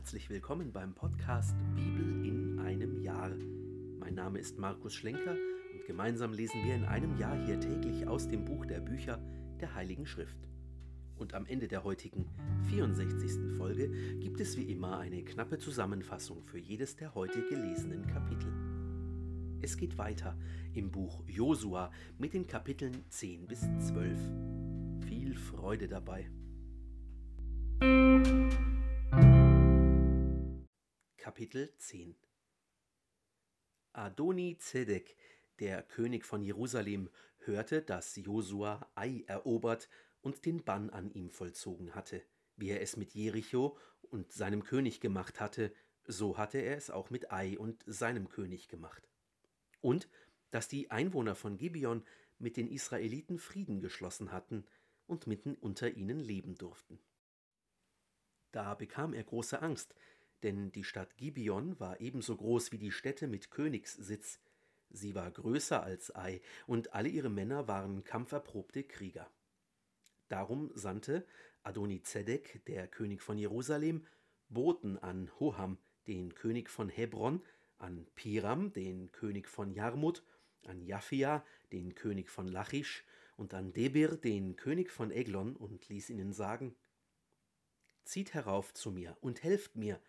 herzlich willkommen beim Podcast Bibel in einem Jahr. Mein Name ist Markus Schlenker und gemeinsam lesen wir in einem Jahr hier täglich aus dem Buch der Bücher der Heiligen Schrift. Und am Ende der heutigen 64. Folge gibt es wie immer eine knappe Zusammenfassung für jedes der heute gelesenen Kapitel. Es geht weiter im Buch Josua mit den Kapiteln 10 bis 12. Viel Freude dabei. Kapitel 10 Adoni Zedek, der König von Jerusalem, hörte, dass Josua Ai erobert und den Bann an ihm vollzogen hatte. Wie er es mit Jericho und seinem König gemacht hatte, so hatte er es auch mit Ai und seinem König gemacht. Und dass die Einwohner von Gibeon mit den Israeliten Frieden geschlossen hatten und mitten unter ihnen leben durften. Da bekam er große Angst, denn die Stadt Gibeon war ebenso groß wie die Städte mit Königssitz. Sie war größer als Ai, und alle ihre Männer waren kampferprobte Krieger. Darum sandte Adonizedek, der König von Jerusalem, Boten an Hoham, den König von Hebron, an Piram, den König von Jarmut, an Japhia, den König von Lachisch, und an Debir, den König von Eglon, und ließ ihnen sagen: Zieht herauf zu mir und helft mir,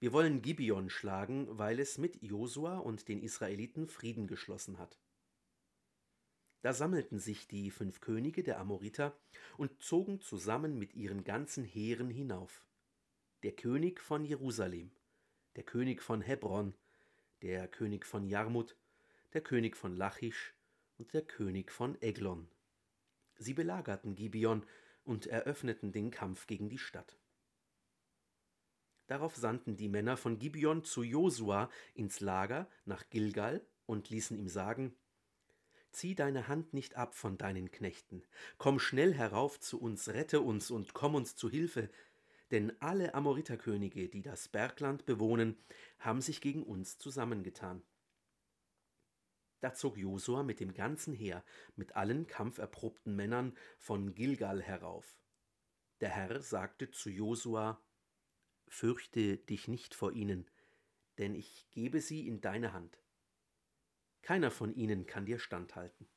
wir wollen Gibeon schlagen, weil es mit Josua und den Israeliten Frieden geschlossen hat. Da sammelten sich die fünf Könige der Amoriter und zogen zusammen mit ihren ganzen Heeren hinauf. Der König von Jerusalem, der König von Hebron, der König von Jarmut, der König von Lachisch und der König von Eglon. Sie belagerten Gibeon und eröffneten den Kampf gegen die Stadt. Darauf sandten die Männer von Gibeon zu Josua ins Lager nach Gilgal und ließen ihm sagen: Zieh deine Hand nicht ab von deinen Knechten, komm schnell herauf zu uns, rette uns und komm uns zu Hilfe, denn alle Amoriterkönige, die das Bergland bewohnen, haben sich gegen uns zusammengetan. Da zog Josua mit dem ganzen Heer, mit allen kampferprobten Männern von Gilgal herauf. Der Herr sagte zu Josua: Fürchte dich nicht vor ihnen, denn ich gebe sie in deine Hand. Keiner von ihnen kann dir standhalten.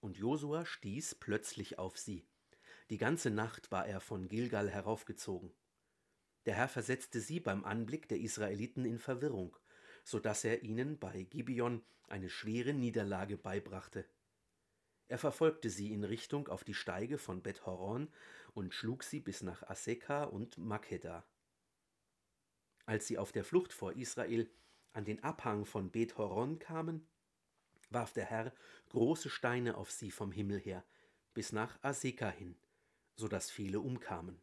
Und Josua stieß plötzlich auf sie. Die ganze Nacht war er von Gilgal heraufgezogen. Der Herr versetzte sie beim Anblick der Israeliten in Verwirrung, so dass er ihnen bei Gibeon eine schwere Niederlage beibrachte. Er verfolgte sie in Richtung auf die Steige von Bet Horon und schlug sie bis nach Aseka und Makeda. Als sie auf der Flucht vor Israel an den Abhang von Bet Horon kamen, warf der Herr große Steine auf sie vom Himmel her, bis nach Aseka hin, so dass viele umkamen.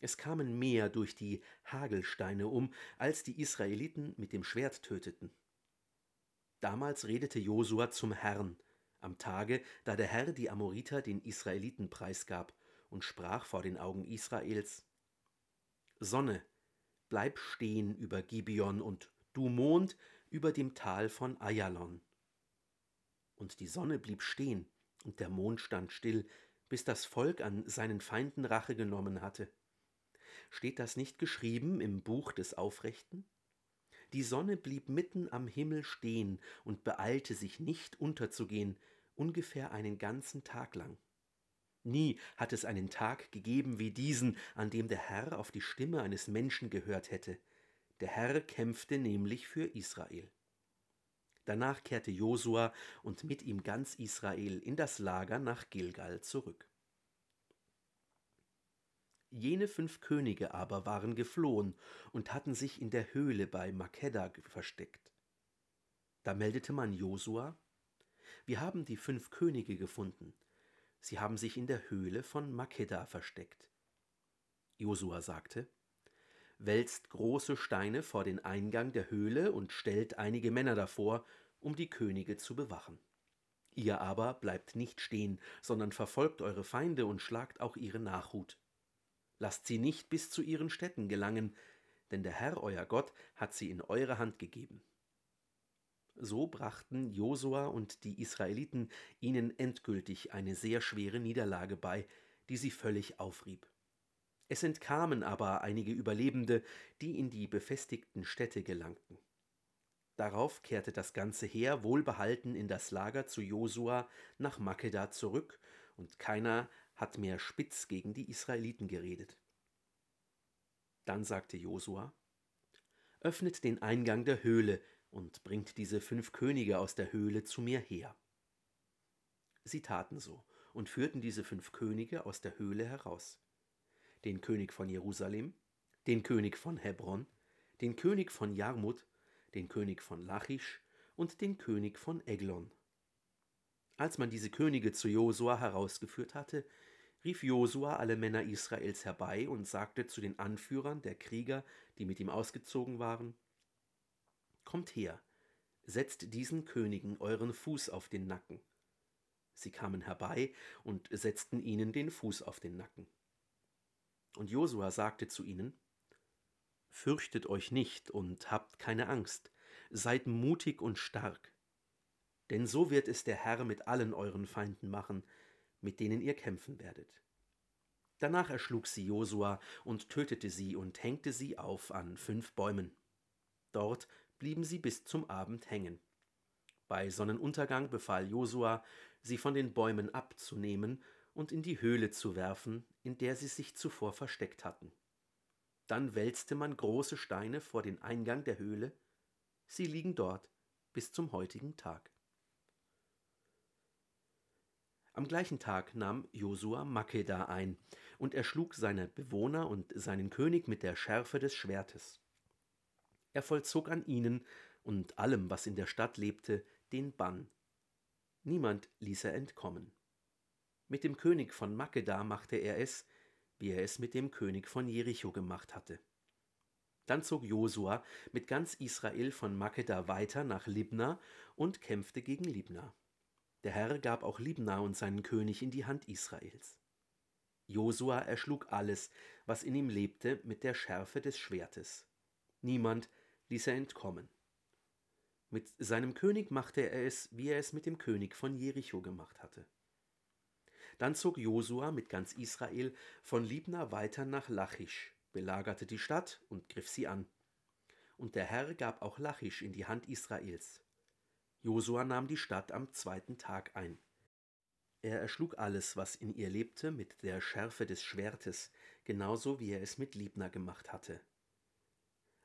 Es kamen mehr durch die Hagelsteine um, als die Israeliten mit dem Schwert töteten. Damals redete Josua zum Herrn, am Tage, da der Herr die Amoriter den Israeliten preisgab, und sprach vor den Augen Israels Sonne, bleib stehen über Gibeon und du Mond über dem Tal von Ayalon. Und die Sonne blieb stehen, und der Mond stand still, bis das Volk an seinen Feinden Rache genommen hatte. Steht das nicht geschrieben im Buch des Aufrechten? Die Sonne blieb mitten am Himmel stehen und beeilte sich nicht unterzugehen, ungefähr einen ganzen Tag lang. Nie hat es einen Tag gegeben wie diesen, an dem der Herr auf die Stimme eines Menschen gehört hätte. Der Herr kämpfte nämlich für Israel. Danach kehrte Josua und mit ihm ganz Israel in das Lager nach Gilgal zurück. Jene fünf Könige aber waren geflohen und hatten sich in der Höhle bei Makeda versteckt. Da meldete man Josua, wir haben die fünf Könige gefunden. Sie haben sich in der Höhle von Makeda versteckt. Josua sagte, wälzt große Steine vor den Eingang der Höhle und stellt einige Männer davor, um die Könige zu bewachen. Ihr aber bleibt nicht stehen, sondern verfolgt eure Feinde und schlagt auch ihre Nachhut. Lasst sie nicht bis zu ihren Städten gelangen, denn der Herr euer Gott hat sie in eure Hand gegeben. So brachten Josua und die Israeliten ihnen endgültig eine sehr schwere Niederlage bei, die sie völlig aufrieb. Es entkamen aber einige Überlebende, die in die befestigten Städte gelangten. Darauf kehrte das ganze Heer wohlbehalten in das Lager zu Josua nach Makeda zurück, und keiner hat mehr spitz gegen die Israeliten geredet. Dann sagte Josua: Öffnet den Eingang der Höhle und bringt diese fünf Könige aus der Höhle zu mir her. Sie taten so und führten diese fünf Könige aus der Höhle heraus. Den König von Jerusalem, den König von Hebron, den König von Jarmut, den König von Lachisch und den König von Eglon. Als man diese Könige zu Josua herausgeführt hatte, rief Josua alle Männer Israels herbei und sagte zu den Anführern der Krieger, die mit ihm ausgezogen waren, Kommt her, setzt diesen Königen euren Fuß auf den Nacken. Sie kamen herbei und setzten ihnen den Fuß auf den Nacken. Und Josua sagte zu ihnen, Fürchtet euch nicht und habt keine Angst, seid mutig und stark. Denn so wird es der Herr mit allen euren Feinden machen, mit denen ihr kämpfen werdet. Danach erschlug sie Josua und tötete sie und hängte sie auf an fünf Bäumen. Dort blieben sie bis zum Abend hängen. Bei Sonnenuntergang befahl Josua, sie von den Bäumen abzunehmen und in die Höhle zu werfen, in der sie sich zuvor versteckt hatten. Dann wälzte man große Steine vor den Eingang der Höhle, sie liegen dort bis zum heutigen Tag. Am gleichen Tag nahm Josua Makeda ein und erschlug seine Bewohner und seinen König mit der Schärfe des Schwertes. Er vollzog an ihnen und allem, was in der Stadt lebte, den Bann. Niemand ließ er entkommen. Mit dem König von Makeda machte er es, wie er es mit dem König von Jericho gemacht hatte. Dann zog Josua mit ganz Israel von Makeda weiter nach Libna und kämpfte gegen Libna. Der Herr gab auch Libna und seinen König in die Hand Israels. Josua erschlug alles, was in ihm lebte, mit der Schärfe des Schwertes. Niemand ließ er entkommen. Mit seinem König machte er es, wie er es mit dem König von Jericho gemacht hatte. Dann zog Josua mit ganz Israel von Libna weiter nach Lachisch, belagerte die Stadt und griff sie an. Und der Herr gab auch Lachisch in die Hand Israels. Josua nahm die Stadt am zweiten Tag ein. Er erschlug alles, was in ihr lebte, mit der Schärfe des Schwertes, genauso wie er es mit Libna gemacht hatte.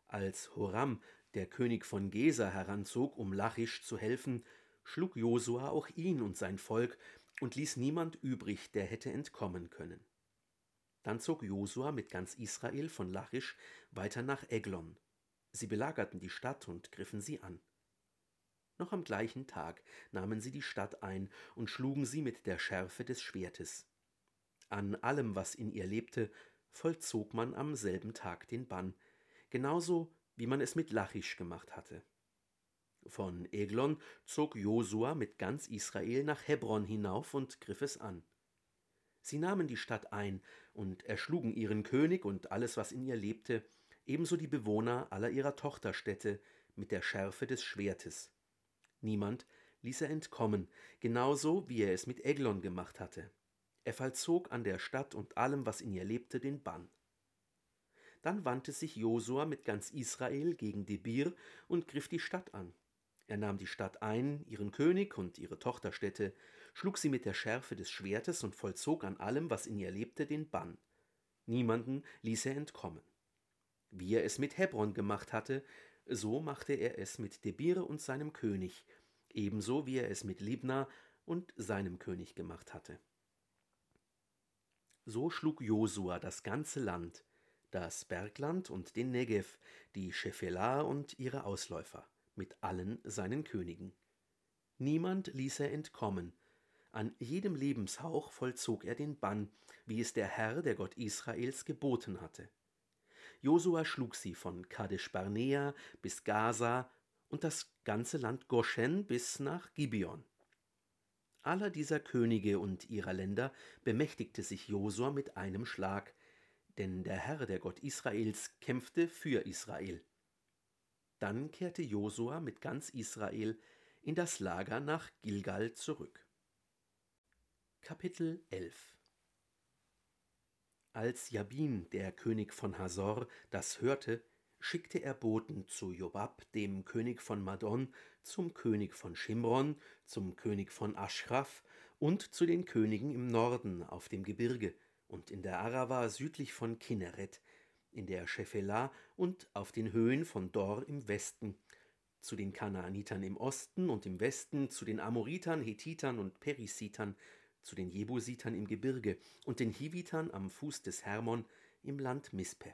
Als Horam, der König von Gesa, heranzog, um Lachisch zu helfen, schlug Josua auch ihn und sein Volk und ließ niemand übrig, der hätte entkommen können. Dann zog Josua mit ganz Israel von Lachisch weiter nach Eglon. Sie belagerten die Stadt und griffen sie an. Noch am gleichen Tag nahmen sie die Stadt ein und schlugen sie mit der Schärfe des Schwertes. An allem, was in ihr lebte, vollzog man am selben Tag den Bann, genauso wie man es mit Lachisch gemacht hatte. Von Eglon zog Josua mit ganz Israel nach Hebron hinauf und griff es an. Sie nahmen die Stadt ein und erschlugen ihren König und alles, was in ihr lebte, ebenso die Bewohner aller ihrer Tochterstädte mit der Schärfe des Schwertes. Niemand ließ er entkommen, genauso wie er es mit Eglon gemacht hatte. Er vollzog an der Stadt und allem, was in ihr lebte, den Bann. Dann wandte sich Josua mit ganz Israel gegen Debir und griff die Stadt an. Er nahm die Stadt ein, ihren König und ihre Tochterstädte, schlug sie mit der Schärfe des Schwertes und vollzog an allem, was in ihr lebte, den Bann. Niemanden ließ er entkommen. Wie er es mit Hebron gemacht hatte, so machte er es mit Debir und seinem König, ebenso wie er es mit Libna und seinem König gemacht hatte. So schlug Josua das ganze Land, das Bergland und den Negev, die Schephelah und ihre Ausläufer, mit allen seinen Königen. Niemand ließ er entkommen, an jedem Lebenshauch vollzog er den Bann, wie es der Herr, der Gott Israels, geboten hatte. Josua schlug sie von Kadesh Barnea bis Gaza und das ganze Land Goshen bis nach Gibeon. Aller dieser Könige und ihrer Länder bemächtigte sich Josua mit einem Schlag, denn der Herr, der Gott Israels, kämpfte für Israel. Dann kehrte Josua mit ganz Israel in das Lager nach Gilgal zurück. Kapitel 11 Als Jabin, der König von Hasor, das hörte, schickte er Boten zu Jobab, dem König von Madon, zum König von Schimron, zum König von Aschraf und zu den Königen im Norden auf dem Gebirge und in der Arava südlich von Kinneret, in der Schephelah und auf den Höhen von Dor im Westen, zu den Kanaanitern im Osten und im Westen, zu den Amoritern, Hethitern und Perisitern, zu den Jebusitern im Gebirge und den Hivitern am Fuß des Hermon im Land Mispe.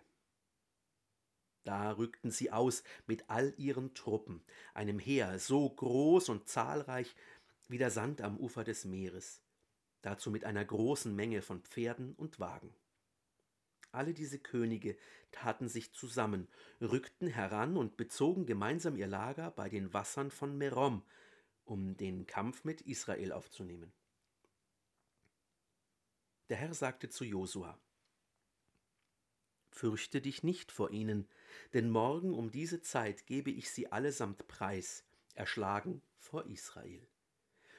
Da rückten sie aus mit all ihren Truppen, einem Heer so groß und zahlreich wie der Sand am Ufer des Meeres, dazu mit einer großen Menge von Pferden und Wagen. Alle diese Könige taten sich zusammen, rückten heran und bezogen gemeinsam ihr Lager bei den Wassern von Merom, um den Kampf mit Israel aufzunehmen. Der Herr sagte zu Josua: Fürchte dich nicht vor ihnen, denn morgen um diese Zeit gebe ich sie allesamt preis, erschlagen vor Israel.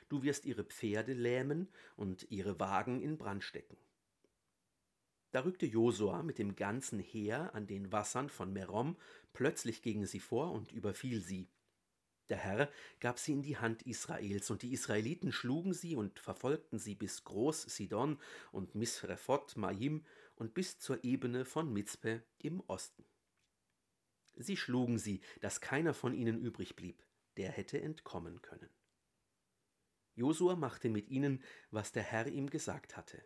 Du wirst ihre Pferde lähmen und ihre Wagen in Brand stecken. Da rückte Josua mit dem ganzen Heer an den Wassern von Merom plötzlich gegen sie vor und überfiel sie. Der Herr gab sie in die Hand Israels, und die Israeliten schlugen sie und verfolgten sie bis Groß Sidon und Misrephot Maim und bis zur Ebene von Mizpe im Osten. Sie schlugen sie, dass keiner von ihnen übrig blieb, der hätte entkommen können. Josua machte mit ihnen, was der Herr ihm gesagt hatte.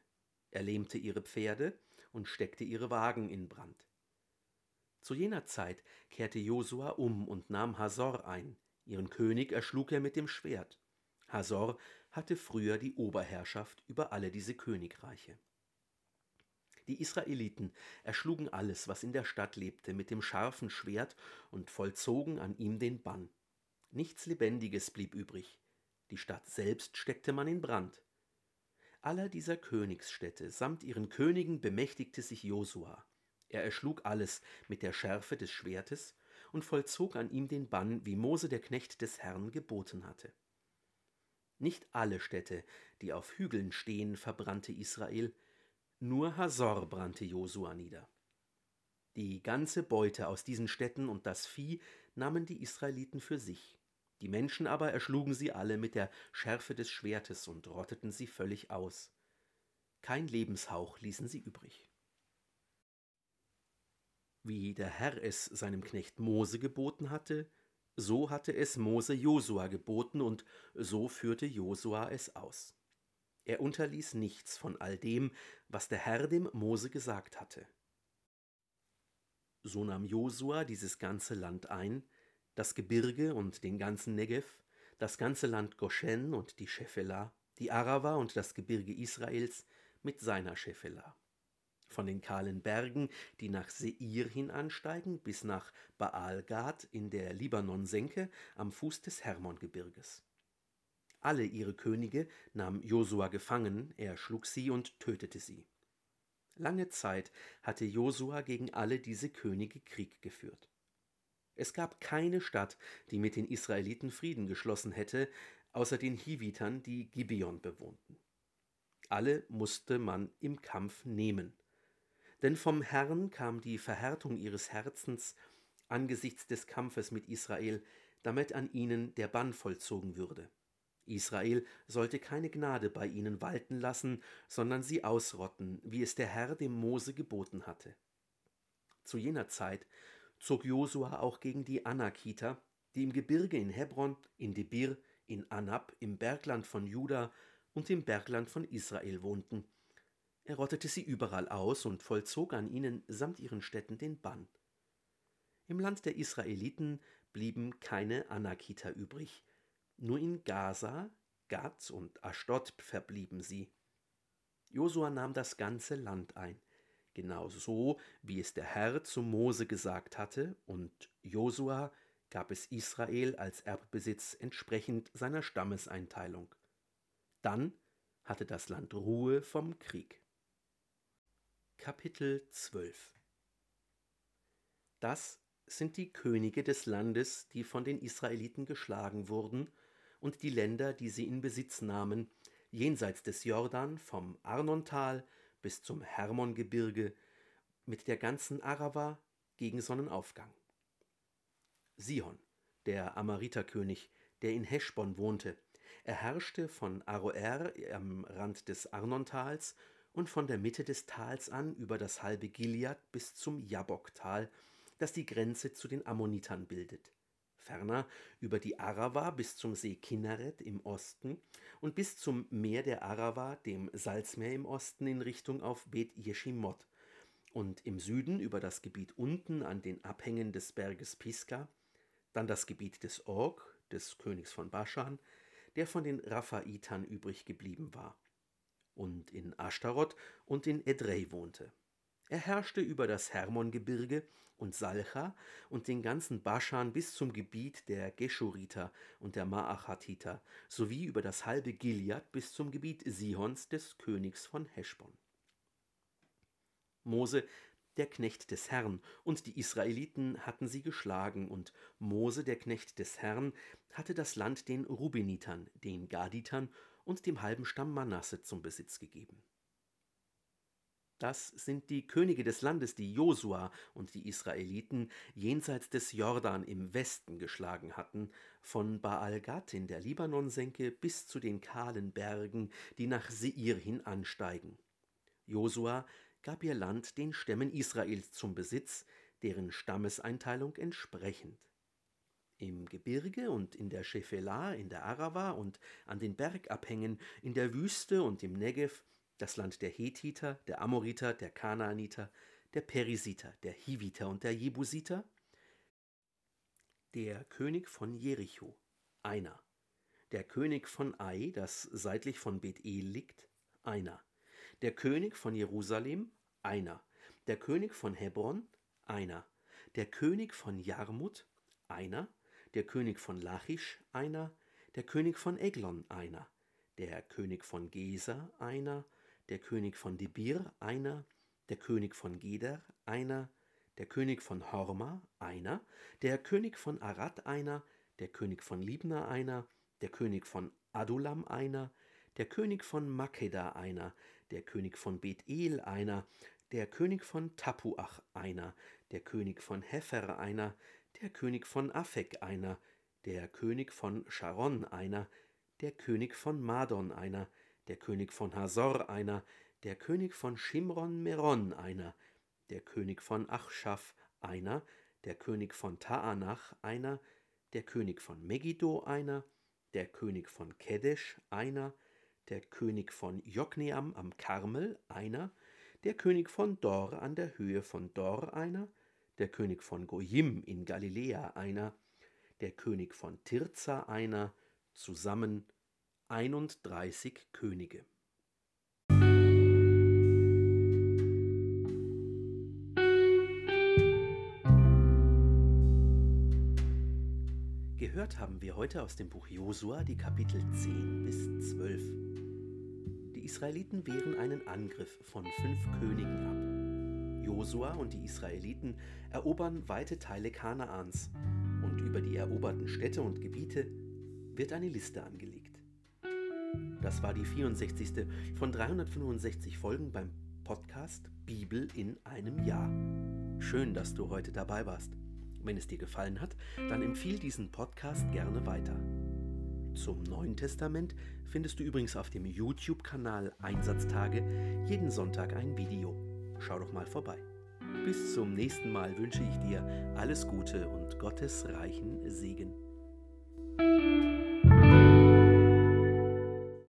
Er lähmte ihre Pferde und steckte ihre Wagen in Brand. Zu jener Zeit kehrte Josua um und nahm Hasor ein. Ihren König erschlug er mit dem Schwert. Hasor hatte früher die Oberherrschaft über alle diese Königreiche. Die Israeliten erschlugen alles, was in der Stadt lebte, mit dem scharfen Schwert und vollzogen an ihm den Bann. Nichts Lebendiges blieb übrig. Die Stadt selbst steckte man in Brand. Aller dieser Königsstädte samt ihren Königen bemächtigte sich Josua. Er erschlug alles mit der Schärfe des Schwertes und vollzog an ihm den Bann, wie Mose der Knecht des Herrn geboten hatte. Nicht alle Städte, die auf Hügeln stehen, verbrannte Israel, nur Hasor brannte Josua nieder. Die ganze Beute aus diesen Städten und das Vieh nahmen die Israeliten für sich. Die Menschen aber erschlugen sie alle mit der Schärfe des Schwertes und rotteten sie völlig aus. Kein Lebenshauch ließen sie übrig. Wie der Herr es seinem Knecht Mose geboten hatte, so hatte es Mose Josua geboten und so führte Josua es aus. Er unterließ nichts von all dem, was der Herr dem Mose gesagt hatte. So nahm Josua dieses ganze Land ein, das Gebirge und den ganzen Negev, das ganze Land Goshen und die Schephelah, die Arava und das Gebirge Israels mit seiner Schephelah. Von den kahlen Bergen, die nach Seir hin ansteigen, bis nach Baalgad in der Libanonsenke am Fuß des Hermongebirges. Alle ihre Könige nahm Josua gefangen, er schlug sie und tötete sie. Lange Zeit hatte Josua gegen alle diese Könige Krieg geführt. Es gab keine Stadt, die mit den Israeliten Frieden geschlossen hätte, außer den Hivitern, die Gibeon bewohnten. Alle musste man im Kampf nehmen. Denn vom Herrn kam die Verhärtung ihres Herzens angesichts des Kampfes mit Israel, damit an ihnen der Bann vollzogen würde. Israel sollte keine Gnade bei ihnen walten lassen, sondern sie ausrotten, wie es der Herr dem Mose geboten hatte. Zu jener Zeit zog Josua auch gegen die Anakiter, die im Gebirge in Hebron, in Debir, in Anab, im Bergland von Juda und im Bergland von Israel wohnten. Er rottete sie überall aus und vollzog an ihnen samt ihren Städten den Bann. Im Land der Israeliten blieben keine Anakiter übrig, nur in Gaza, Gad und Aschdod verblieben sie. Josua nahm das ganze Land ein, genau so, wie es der Herr zu Mose gesagt hatte, und Josua gab es Israel als Erbbesitz entsprechend seiner Stammeseinteilung. Dann hatte das Land Ruhe vom Krieg. Kapitel 12 Das sind die Könige des Landes, die von den Israeliten geschlagen wurden, und die Länder, die sie in Besitz nahmen, jenseits des Jordan vom Arnontal bis zum Hermongebirge, mit der ganzen Arava gegen Sonnenaufgang. Sihon, der Amariterkönig, der in Heschbon wohnte, er herrschte von Aroer am Rand des Arnontals und von der Mitte des Tals an über das halbe Gilead bis zum Jabboktal, das die Grenze zu den Ammonitern bildet. Ferner über die Arava bis zum See Kinneret im Osten und bis zum Meer der Arava, dem Salzmeer im Osten, in Richtung auf Bet Jeshimot und im Süden über das Gebiet unten an den Abhängen des Berges Pisgah, dann das Gebiet des Og, des Königs von Baschan, der von den Raphaitern übrig geblieben war und in Ashtaroth und in Edrei wohnte. Er herrschte über das Hermongebirge und Salcha und den ganzen Baschan bis zum Gebiet der Geschuriter und der Maachatiter sowie über das halbe Gilead bis zum Gebiet Sihons des Königs von Heschbon. Mose der Knecht des Herrn, und die Israeliten hatten sie geschlagen, und Mose, der Knecht des Herrn, hatte das Land den Rubenitern, den Gaditern und dem halben Stamm Manasse zum Besitz gegeben. Das sind die Könige des Landes, die Josua und die Israeliten jenseits des Jordan im Westen geschlagen hatten, von Baal-Gad in der Libanonsenke bis zu den kahlen Bergen, die nach Seir hin ansteigen. Josua gab ihr Land den Stämmen Israels zum Besitz, deren Stammeseinteilung entsprechend. Im Gebirge und in der Schefela, in der Arava und an den Bergabhängen, in der Wüste und im Negev, das Land der Hethiter, der Amoriter, der Kanaaniter, der Perisiter, der Hiviter und der Jebusiter, der König von Jericho, einer, der König von Ai, das seitlich von Bethel liegt, einer, der König von Jerusalem, einer. Der König von Hebron, einer. Der König von Jarmut, einer. Der König von Lachisch, einer. Der König von Eglon, einer. Der König von Gesa, einer. Der König von Debir, einer. Der König von Geder, einer. Der König von Horma, einer. Der König von Arad, einer. Der König von Libna, einer. Der König von Adulam, einer. Der König von Makeda, einer. Der König von Bethel, einer der König von Tapuach einer, der König von Hefer einer, der König von Afek einer, der König von Sharon einer, der König von Madon einer, der König von Hazor einer, der König von Shimron Meron einer, der König von Achshaf einer, der König von Taanach einer, der König von Megiddo einer, der König von Kedesh einer, der König von Jokneam am Karmel einer, der König von Dor an der Höhe von Dor einer, der König von Goyim in Galiläa einer, der König von Tirza einer, zusammen 31 Könige. Gehört haben wir heute aus dem Buch Josua die Kapitel 10 bis 12. Israeliten wehren einen Angriff von fünf Königen ab. Josua und die Israeliten erobern weite Teile Kanaans und über die eroberten Städte und Gebiete wird eine Liste angelegt. Das war die 64. von 365 Folgen beim Podcast Bibel in einem Jahr. Schön, dass du heute dabei warst. Wenn es dir gefallen hat, dann empfiehl diesen Podcast gerne weiter. Zum Neuen Testament findest du übrigens auf dem YouTube-Kanal Einsatztage jeden Sonntag ein Video. Schau doch mal vorbei. Bis zum nächsten Mal wünsche ich dir alles Gute und Gottes reichen Segen.